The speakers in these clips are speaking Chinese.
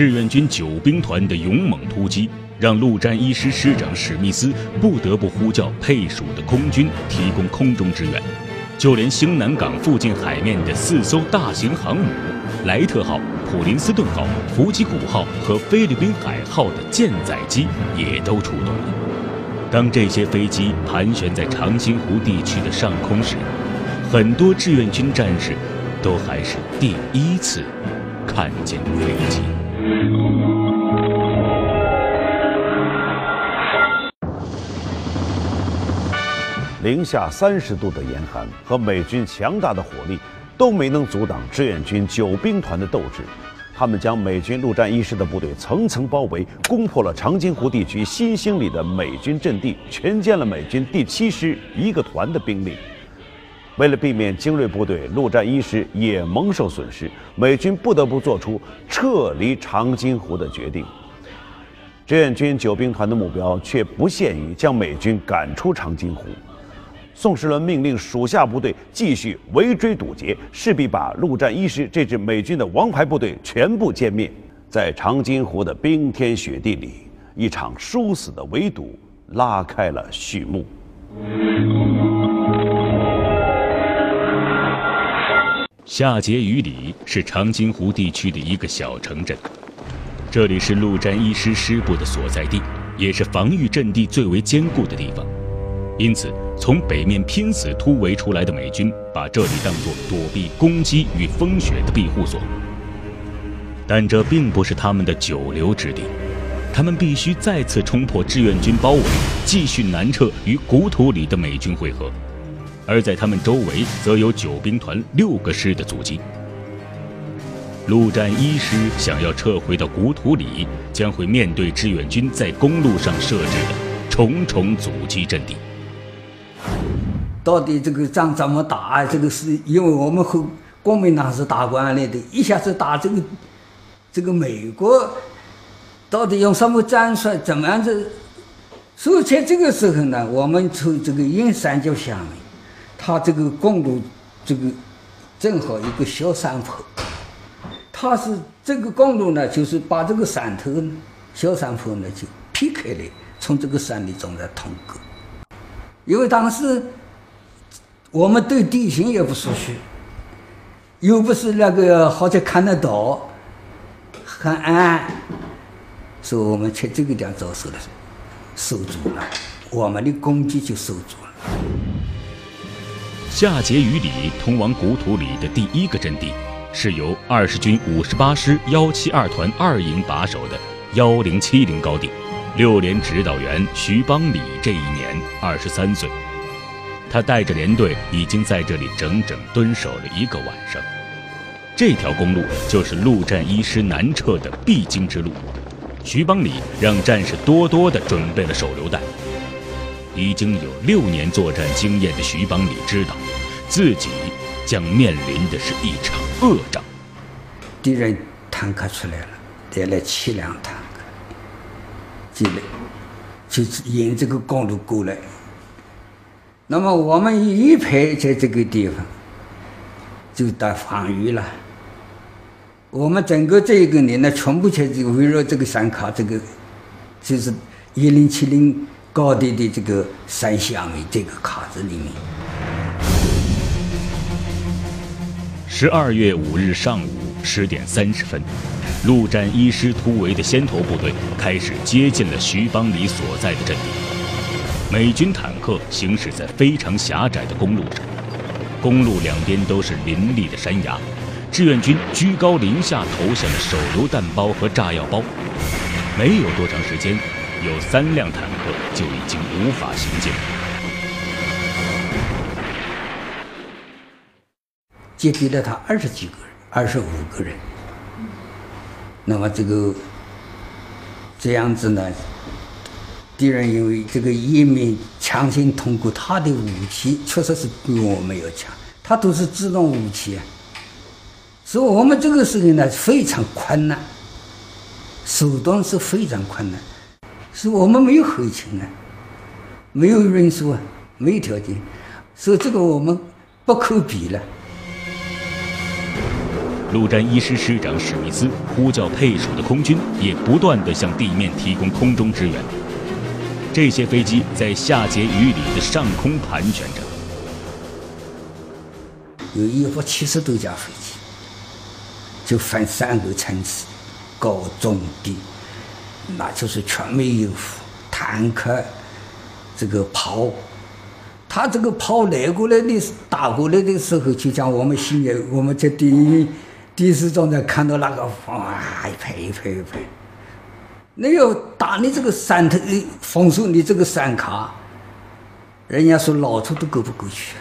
志愿军九兵团的勇猛突击，让陆战一师师长史密斯不得不呼叫配属的空军提供空中支援。就连兴南港附近海面的四艘大型航母——莱特号、普林斯顿号、弗吉古号和菲律宾海号的舰载机也都出动了。当这些飞机盘旋在长津湖地区的上空时，很多志愿军战士都还是第一次看见飞机。零下三十度的严寒和美军强大的火力都没能阻挡志愿军九兵团的斗志，他们将美军陆战一师的部队层层包围，攻破了长津湖地区新兴里的美军阵地，全歼了美军第七师一个团的兵力。为了避免精锐部队陆战一师也蒙受损失，美军不得不做出撤离长津湖的决定。志愿军九兵团的目标却不限于将美军赶出长津湖。宋时轮命令属下部队继续围追堵截，势必把陆战一师这支美军的王牌部队全部歼灭。在长津湖的冰天雪地里，一场殊死的围堵拉开了序幕。夏碣隅里是长津湖地区的一个小城镇，这里是陆战一师师部的所在地，也是防御阵地最为坚固的地方。因此，从北面拼死突围出来的美军把这里当作躲避攻击与风雪的庇护所。但这并不是他们的久留之地，他们必须再次冲破志愿军包围，继续南撤与古土里的美军会合。而在他们周围，则有九兵团六个师的阻击。陆战一师想要撤回到古土里，将会面对志愿军在公路上设置的重重阻击阵地。到底这个仗怎么打？这个是因为我们和国民党是打惯了的，一下子打这个这个美国，到底用什么战术？怎么样子？所以在这个时候呢，我们从这个阴山就想，它这个公路这个正好一个小山坡，它是这个公路呢，就是把这个山头小山坡呢就劈开了，从这个山里中来通过，因为当时。我们对地形也不熟悉，又不是那个好像看得到，很暗，所以我们去这个地方遭受了，守住了，我们的攻击就守住了。夏碣隅里通往古土里的第一个阵地，是由二十军五十八师幺七二团二营把守的幺零七零高地。六连指导员徐邦礼这一年二十三岁。他带着连队已经在这里整整蹲守了一个晚上。这条公路就是陆战一师南撤的必经之路。徐邦礼让战士多多地准备了手榴弹。已经有六年作战经验的徐邦礼知道，自己将面临的是一场恶仗。敌人坦克出来了，带来七辆坦克，进来就是沿这个公路过来。那么我们一排在这个地方，就打防御了。我们整个这一个年呢，全部在这个围绕这个山卡，这个就是一零七零高地的这个山下面这个卡子里面。十二月五日上午十点三十分，陆战一师突围的先头部队开始接近了徐邦礼所在的阵地。美军坦克行驶在非常狭窄的公路上，公路两边都是林立的山崖。志愿军居高临下投下了手榴弹包和炸药包，没有多长时间，有三辆坦克就已经无法行进了。击毙了他二十几个人，二十五个人。那么这个这样子呢？敌人因为这个一面强行通过他的武器，确实是比我们要强。他都是自动武器，所以我们这个事情呢非常困难，手段是非常困难，是我们没有后勤啊，没有运输啊，没有条件，所以这个我们不可比了。陆战一师师长史密斯呼叫配属的空军，也不断地向地面提供空中支援。这些飞机在夏桀雨里的上空盘旋着，有一百七十多架飞机，就分三个层次，高中低，那就是全面应付坦克，这个炮，他这个炮来过来的打过来的时候，就像我们现在我们在电影。电视上在看到那个哇，一排一排一排，那要打你这个山头，封锁你这个山卡，人家说老头都过不过去，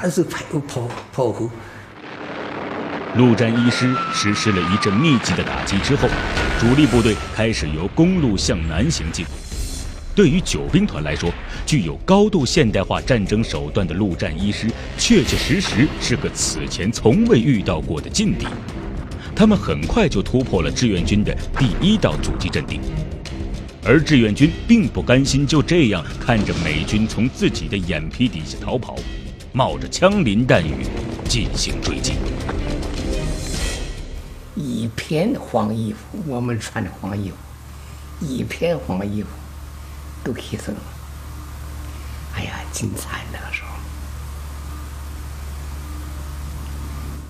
那是排炮炮火。陆战一师实施了一阵密集的打击之后，主力部队开始由公路向南行进。对于九兵团来说，具有高度现代化战争手段的陆战一师，确确实实是个此前从未遇到过的劲敌。他们很快就突破了志愿军的第一道阻击阵地，而志愿军并不甘心就这样看着美军从自己的眼皮底下逃跑，冒着枪林弹雨进行追击。一片黄衣服，我们穿的黄衣服，一片黄衣服。都牺牲了，哎呀，精彩那个时候。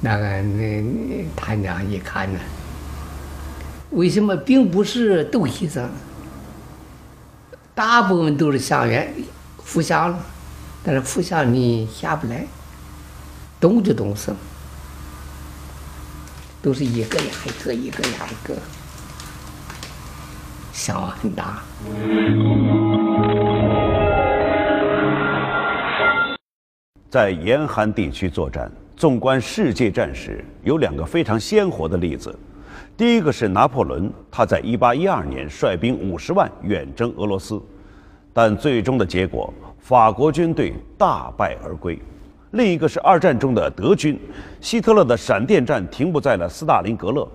那个那他娘一看呢，为什么并不是都牺牲了？大部分都是下员负下了，但是负下你下不来，动就动手，都是一个压一个，一个压一个。伤亡很大。在严寒地区作战，纵观世界战史，有两个非常鲜活的例子。第一个是拿破仑，他在1812年率兵五十万远征俄罗斯，但最终的结果，法国军队大败而归。另一个是二战中的德军，希特勒的闪电战停步在了斯大林格勒。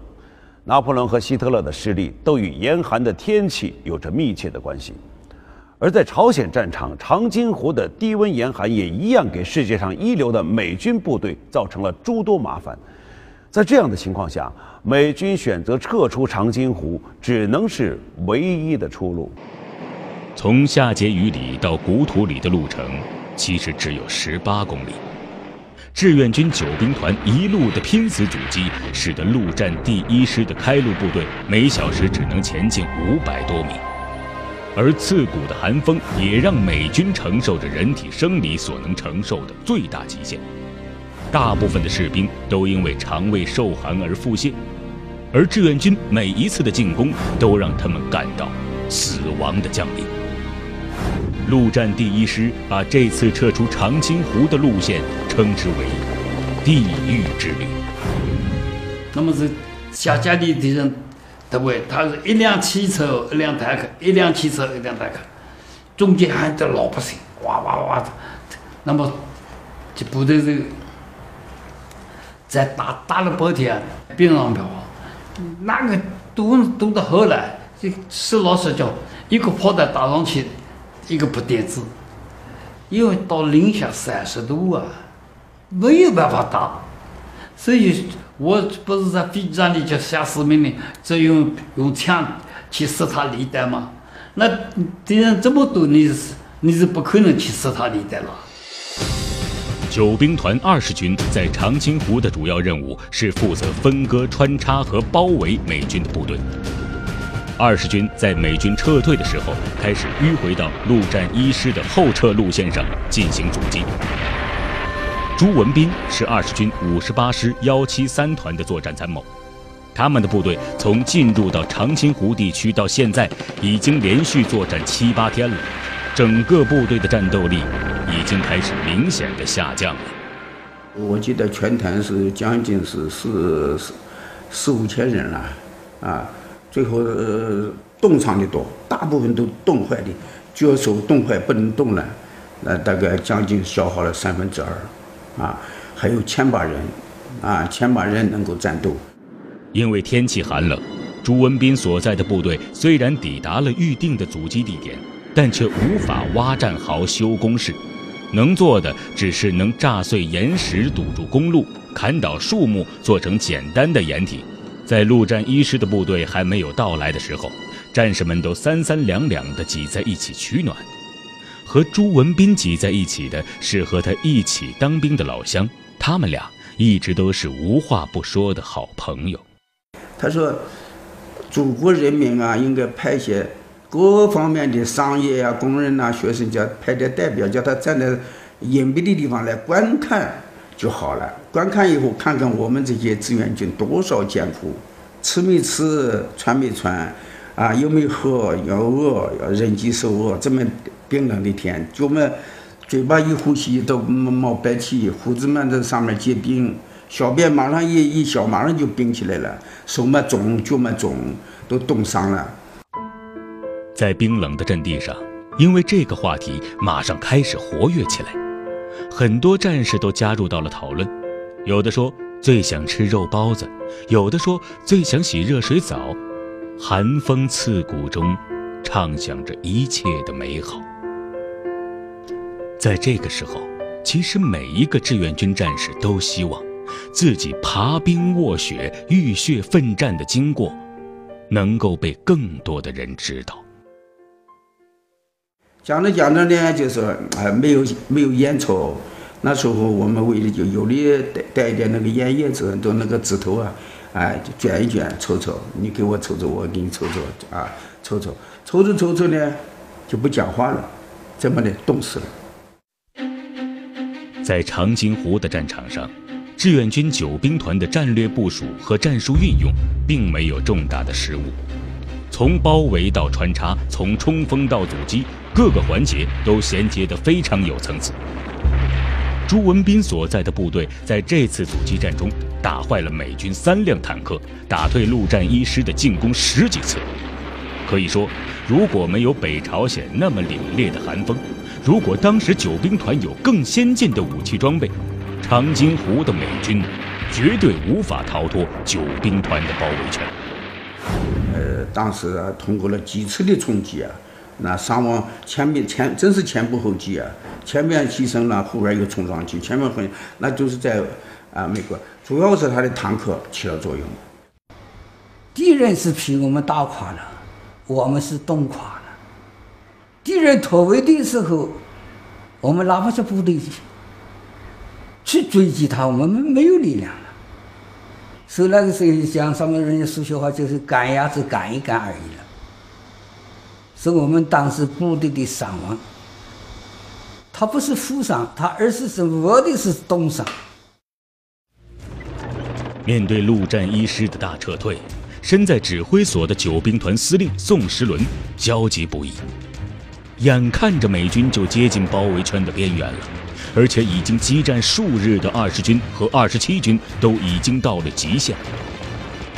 拿破仑和希特勒的失利都与严寒的天气有着密切的关系，而在朝鲜战场，长津湖的低温严寒也一样给世界上一流的美军部队造成了诸多麻烦。在这样的情况下，美军选择撤出长津湖，只能是唯一的出路。从夏桀雨里到古土里的路程，其实只有十八公里。志愿军九兵团一路的拼死阻击，使得陆战第一师的开路部队每小时只能前进五百多米，而刺骨的寒风也让美军承受着人体生理所能承受的最大极限。大部分的士兵都因为肠胃受寒而腹泻，而志愿军每一次的进攻都让他们感到死亡的降临。陆战第一师把这次撤出长津湖的路线称之为“地狱之旅”。那么是下家里敌人，对不对？他是一辆汽车，一辆坦克，一辆汽车，一辆坦克，中间还有老百姓，哇哇哇的。那么这部队是，在打打了半天，兵上票，那个堵堵到后来，这实老实讲，一个炮弹打上去。一个不点子，因为到零下三十度啊，没有办法打，所以我不是在飞机上里就下死命令，只用用枪去射他履带嘛。那敌人这么多，你是你是不可能去射他履带了。九兵团二十军在长津湖的主要任务是负责分割、穿插和包围美军的部队。二十军在美军撤退的时候，开始迂回到陆战一师的后撤路线上进行阻击。朱文斌是二十军五十八师幺七三团的作战参谋，他们的部队从进入到长津湖地区到现在，已经连续作战七八天了，整个部队的战斗力已经开始明显的下降了。我记得全团是将近是四四四五千人了，啊。最后，呃，冻伤的多，大部分都冻坏的，脚手冻坏不能动了，那大概将近消耗了三分之二，啊，还有千把人啊，千把人能够战斗。因为天气寒冷，朱文斌所在的部队虽然抵达了预定的阻击地点，但却无法挖战壕、修工事，能做的只是能炸碎岩石堵住公路，砍倒树木做成简单的掩体。在陆战一师的部队还没有到来的时候，战士们都三三两两地挤在一起取暖。和朱文斌挤在一起的是和他一起当兵的老乡，他们俩一直都是无话不说的好朋友。他说：“祖国人民啊，应该派些各方面的商业啊、工人呐、学生叫派点代表，叫他站在隐蔽的地方来观看就好了。观看以后，看看我们这些志愿军多少艰苦，吃没吃，穿没穿，啊，有没有喝，要饿，要忍饥受饿，这么冰冷的天，就么嘴巴一呼吸都冒白气，胡子们在上面结冰。”小便马上一一小，马上就冰起来了，手嘛肿，脚嘛肿，都冻伤了。在冰冷的阵地上，因为这个话题马上开始活跃起来，很多战士都加入到了讨论。有的说最想吃肉包子，有的说最想洗热水澡。寒风刺骨中，畅想着一切的美好。在这个时候，其实每一个志愿军战士都希望。自己爬冰卧雪、浴血奋战的经过，能够被更多的人知道。讲着讲着呢，就是哎，没有没有烟抽。那时候我们为了就有的带带一点那个烟叶子，都那个指头啊，哎，就卷一卷抽抽。你给我抽抽，我给你抽抽啊，抽抽抽着抽着呢，就不讲话了，怎么的冻死了。在长津湖的战场上。志愿军九兵团的战略部署和战术运用并没有重大的失误，从包围到穿插，从冲锋到阻击，各个环节都衔接得非常有层次。朱文斌所在的部队在这次阻击战中打坏了美军三辆坦克，打退陆战一师的进攻十几次。可以说，如果没有北朝鲜那么凛冽的寒风，如果当时九兵团有更先进的武器装备，长津湖的美军绝对无法逃脱九兵团的包围圈。当时通过了几次的冲击啊，那伤亡前面前真是前仆后继啊，前面牺牲了，后边又冲上去，前面很那就是在啊美国，主要是他的坦克起了作用。敌人是被我们打垮了，我们是冻垮了。敌人突围的时候，我们哪怕是部队。去追击他，我们没有力量。所以那个时候讲上面人家说笑话，就是赶鸭子赶一赶而已了。是我们当时部队的伤亡，他不是负伤，他而是是我的是冻伤。面对陆战一师的大撤退，身在指挥所的九兵团司令宋时轮焦急不已，眼看着美军就接近包围圈的边缘了。而且已经激战数日的二十军和二十七军都已经到了极限。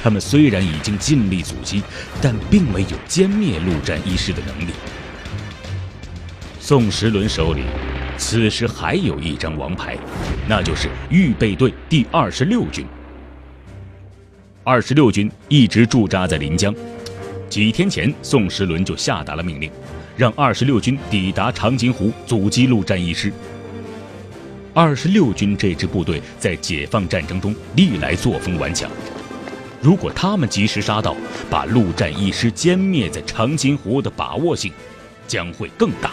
他们虽然已经尽力阻击，但并没有歼灭陆战一师的能力。宋时轮手里，此时还有一张王牌，那就是预备队第二十六军。二十六军一直驻扎在临江。几天前，宋时轮就下达了命令，让二十六军抵达长津湖，阻击陆战一师。二十六军这支部队在解放战争中历来作风顽强，如果他们及时杀到，把陆战一师歼灭在长津湖的把握性将会更大。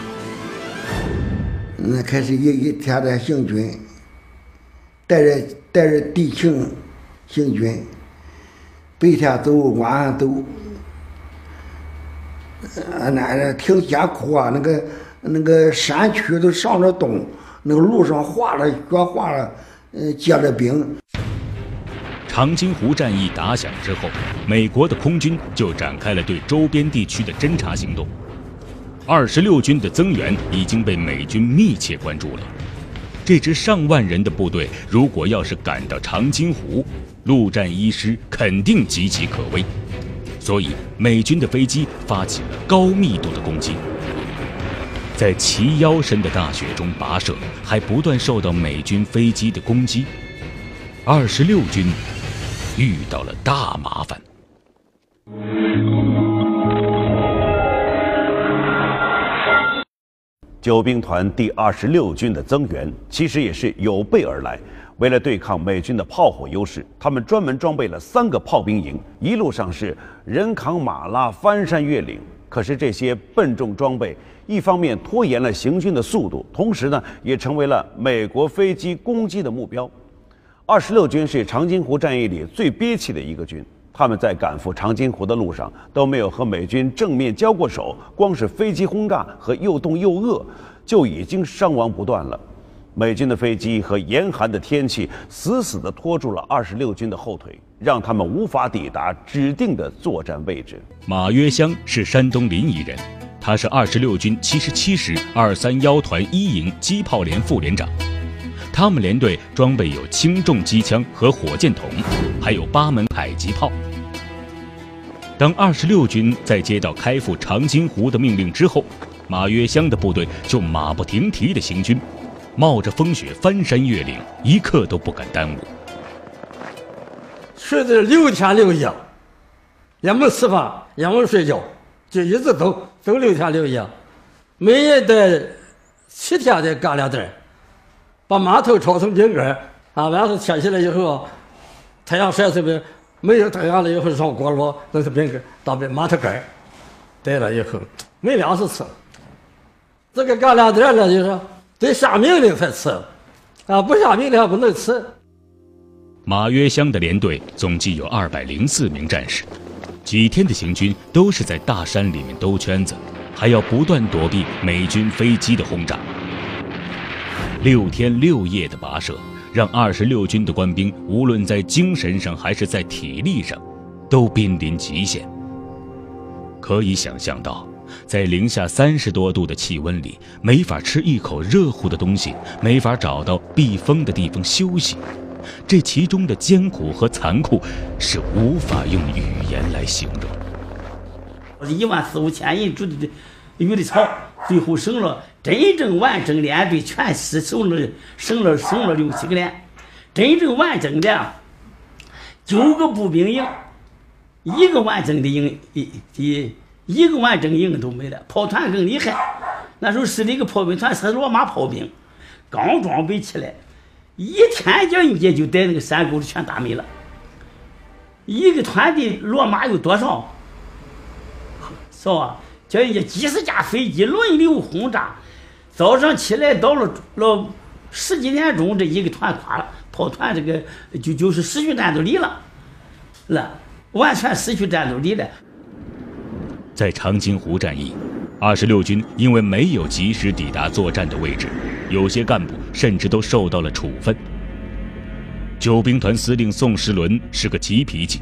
那开始一一天的行军，带着带着地情行军，白天走，晚上走，呃，那挺艰苦啊，那个那个山区都上着冻。那个路上化了，雪化了，呃，结了冰。长津湖战役打响之后，美国的空军就展开了对周边地区的侦察行动。二十六军的增援已经被美军密切关注了。这支上万人的部队，如果要是赶到长津湖，陆战一师肯定岌岌可危。所以，美军的飞机发起了高密度的攻击。在齐腰深的大雪中跋涉，还不断受到美军飞机的攻击。二十六军遇到了大麻烦。九兵团第二十六军的增援其实也是有备而来。为了对抗美军的炮火优势，他们专门装备了三个炮兵营，一路上是人扛马拉翻山越岭。可是这些笨重装备，一方面拖延了行军的速度，同时呢，也成为了美国飞机攻击的目标。二十六军是长津湖战役里最憋气的一个军。他们在赶赴长津湖的路上都没有和美军正面交过手，光是飞机轰炸和又冻又饿，就已经伤亡不断了。美军的飞机和严寒的天气死死地拖住了二十六军的后腿，让他们无法抵达指定的作战位置。马约香是山东临沂人，他是二十六军七十七师二三幺团一营机炮连副连长。他们连队装备有轻重机枪和火箭筒，还有八门迫击炮。当二十六军在接到开赴长津湖的命令之后，马约香的部队就马不停蹄地行军，冒着风雪翻山越岭，一刻都不敢耽误。睡的六天六夜，也没吃饭，也没睡觉，就一直走走六天六夜，每日得七天的干粮袋。把馒头炒成饼干啊！晚上天起来以后，太阳晒这边，没有太阳了以后上锅炉，弄成饼干，当饼馒头干带了以后，没粮食吃。这个干粮袋呢，就是得下命令才吃，啊，不下命令不能吃。马约乡的连队总计有二百零四名战士，几天的行军都是在大山里面兜圈子，还要不断躲避美军飞机的轰炸。六天六夜的跋涉，让二十六军的官兵无论在精神上还是在体力上，都濒临极限。可以想象到，在零下三十多度的气温里，没法吃一口热乎的东西，没法找到避风的地方休息，这其中的艰苦和残酷，是无法用语言来形容。一万四五千人住的有的草，最后剩了。真正完整连队全是剩了剩了剩了六七个连，真正完整的九个步兵营，一个完整的营一一一个完整营都没了。炮团更厉害，那时候是那个炮兵团是罗马炮兵，刚装备起来，一天叫人家就在那个山沟里全打没了。一个团的罗马有多少？是吧？叫人家几十架飞机轮流轰炸。早上起来到了了十几点钟，这一个团垮了，炮团这个就就是失去战斗力了，了，完全失去战斗力了。在长津湖战役，二十六军因为没有及时抵达作战的位置，有些干部甚至都受到了处分。九兵团司令宋时轮是个急脾气，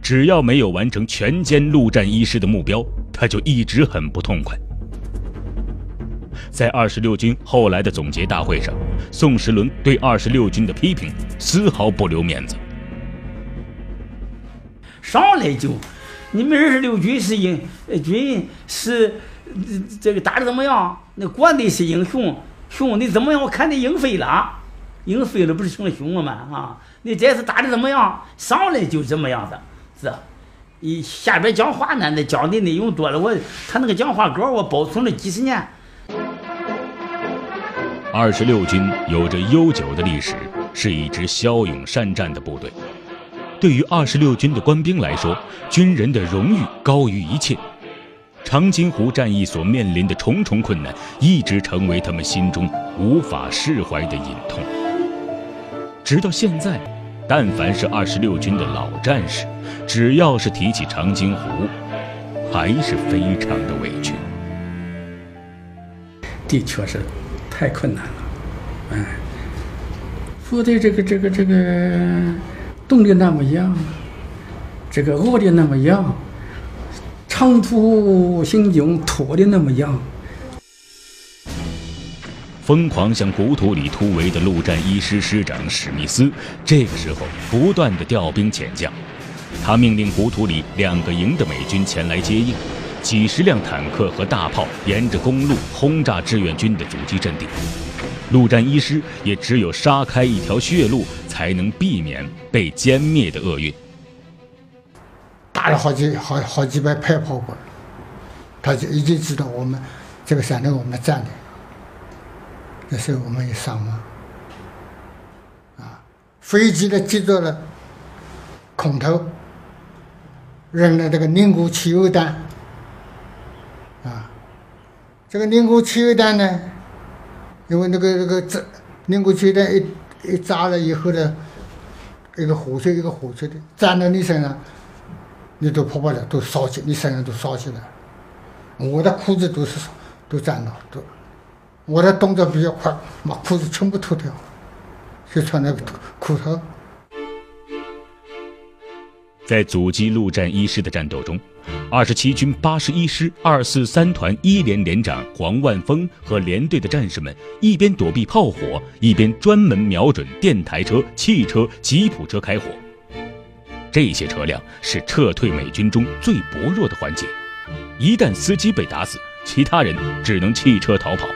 只要没有完成全歼陆战一师的目标，他就一直很不痛快。在二十六军后来的总结大会上，宋时轮对二十六军的批评丝毫不留面子。上来就，你们二十六军是英军是这个打的怎么样？那国内是英雄，雄你怎么样？我看你英飞了，英飞了不是成了雄了吗？啊，你这次打的怎么样？上来就这么样的，是，一下边讲话呢，那讲的内容多了，我他那个讲话稿我保存了几十年。二十六军有着悠久的历史，是一支骁勇善战的部队。对于二十六军的官兵来说，军人的荣誉高于一切。长津湖战役所面临的重重困难，一直成为他们心中无法释怀的隐痛。直到现在，但凡是二十六军的老战士，只要是提起长津湖，还是非常的委屈。的确是。太困难了，哎，部队这个这个这个冻得那么样，这个饿的那么样，长途行军拖的那么样。疯狂向古土里突围的陆战一师师长史密斯，这个时候不断的调兵遣将，他命令古土里两个营的美军前来接应。几十辆坦克和大炮沿着公路轰炸志愿军的阻击阵地。陆战一师也只有杀开一条血路，才能避免被歼灭的厄运。打了好几好好几百排炮过来，他就已经知道我们这个山头我们占的，那时候我们也伤亡。啊，飞机呢接着了空投，扔了这个凝固汽油弹。啊，这个凝固汽油弹呢，因为那个那个炸凝固汽油一一炸了以后呢，一个火球一个火球的粘到你身上。你都跑不了，都烧起，你身上都烧起来。我的裤子都是都粘了，都。我的动作比较快，把裤子全部脱掉，就穿那个裤头。在阻击陆战一师的战斗中，二十七军八十一师二四三团一连连长黄万峰和连队的战士们一边躲避炮火，一边专门瞄准电台车、汽车、吉普车开火。这些车辆是撤退美军中最薄弱的环节，一旦司机被打死，其他人只能弃车逃跑。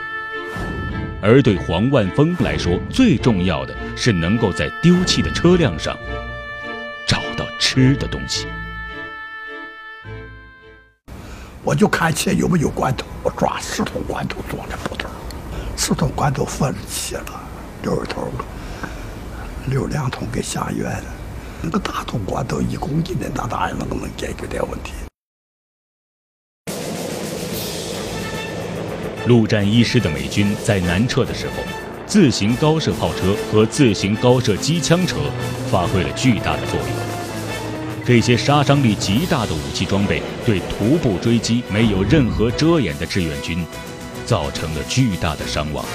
而对黄万峰来说，最重要的是能够在丢弃的车辆上找到吃的东西。我就看前有没有罐头，我抓四桶罐头装在布头，四桶罐头分了切了，六十头，留两桶给下院。那个大桶罐头一公斤的，那当然能够能解决点问题。陆战一师的美军在南撤的时候，自行高射炮车和自行高射机枪车发挥了巨大的作用。这些杀伤力极大的武器装备，对徒步追击没有任何遮掩的志愿军，造成了巨大的伤亡。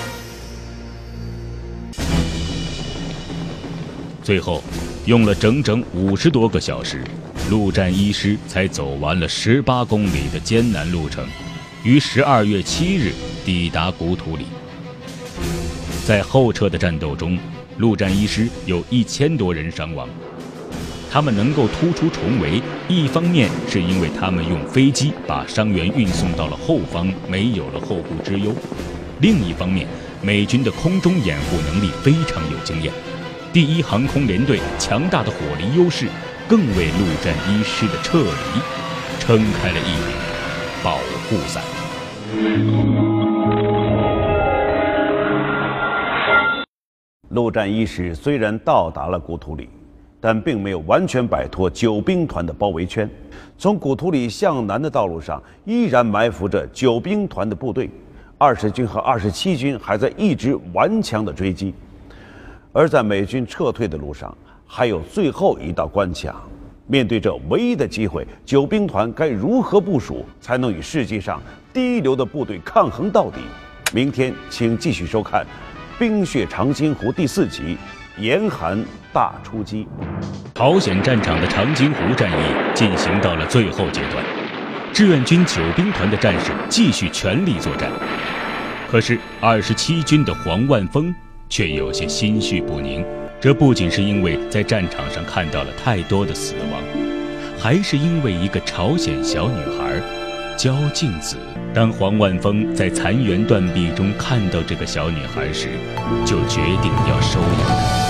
最后。用了整整五十多个小时，陆战一师才走完了十八公里的艰难路程，于十二月七日抵达古土里。在后撤的战斗中，陆战一师有一千多人伤亡。他们能够突出重围，一方面是因为他们用飞机把伤员运送到了后方，没有了后顾之忧；另一方面，美军的空中掩护能力非常有经验。第一航空联队强大的火力优势，更为陆战一师的撤离撑开了一柄保护伞。陆战一师虽然到达了古土里，但并没有完全摆脱九兵团的包围圈。从古土里向南的道路上，依然埋伏着九兵团的部队，二十军和二十七军还在一直顽强的追击。而在美军撤退的路上，还有最后一道关卡。面对这唯一的机会，九兵团该如何部署，才能与世界上第一流的部队抗衡到底？明天请继续收看《冰雪长津湖》第四集《严寒大出击》。朝鲜战场的长津湖战役进行到了最后阶段，志愿军九兵团的战士继续全力作战。可是二十七军的黄万峰。却有些心绪不宁，这不仅是因为在战场上看到了太多的死亡，还是因为一个朝鲜小女孩焦静子。当黄万峰在残垣断壁中看到这个小女孩时，就决定要收养她。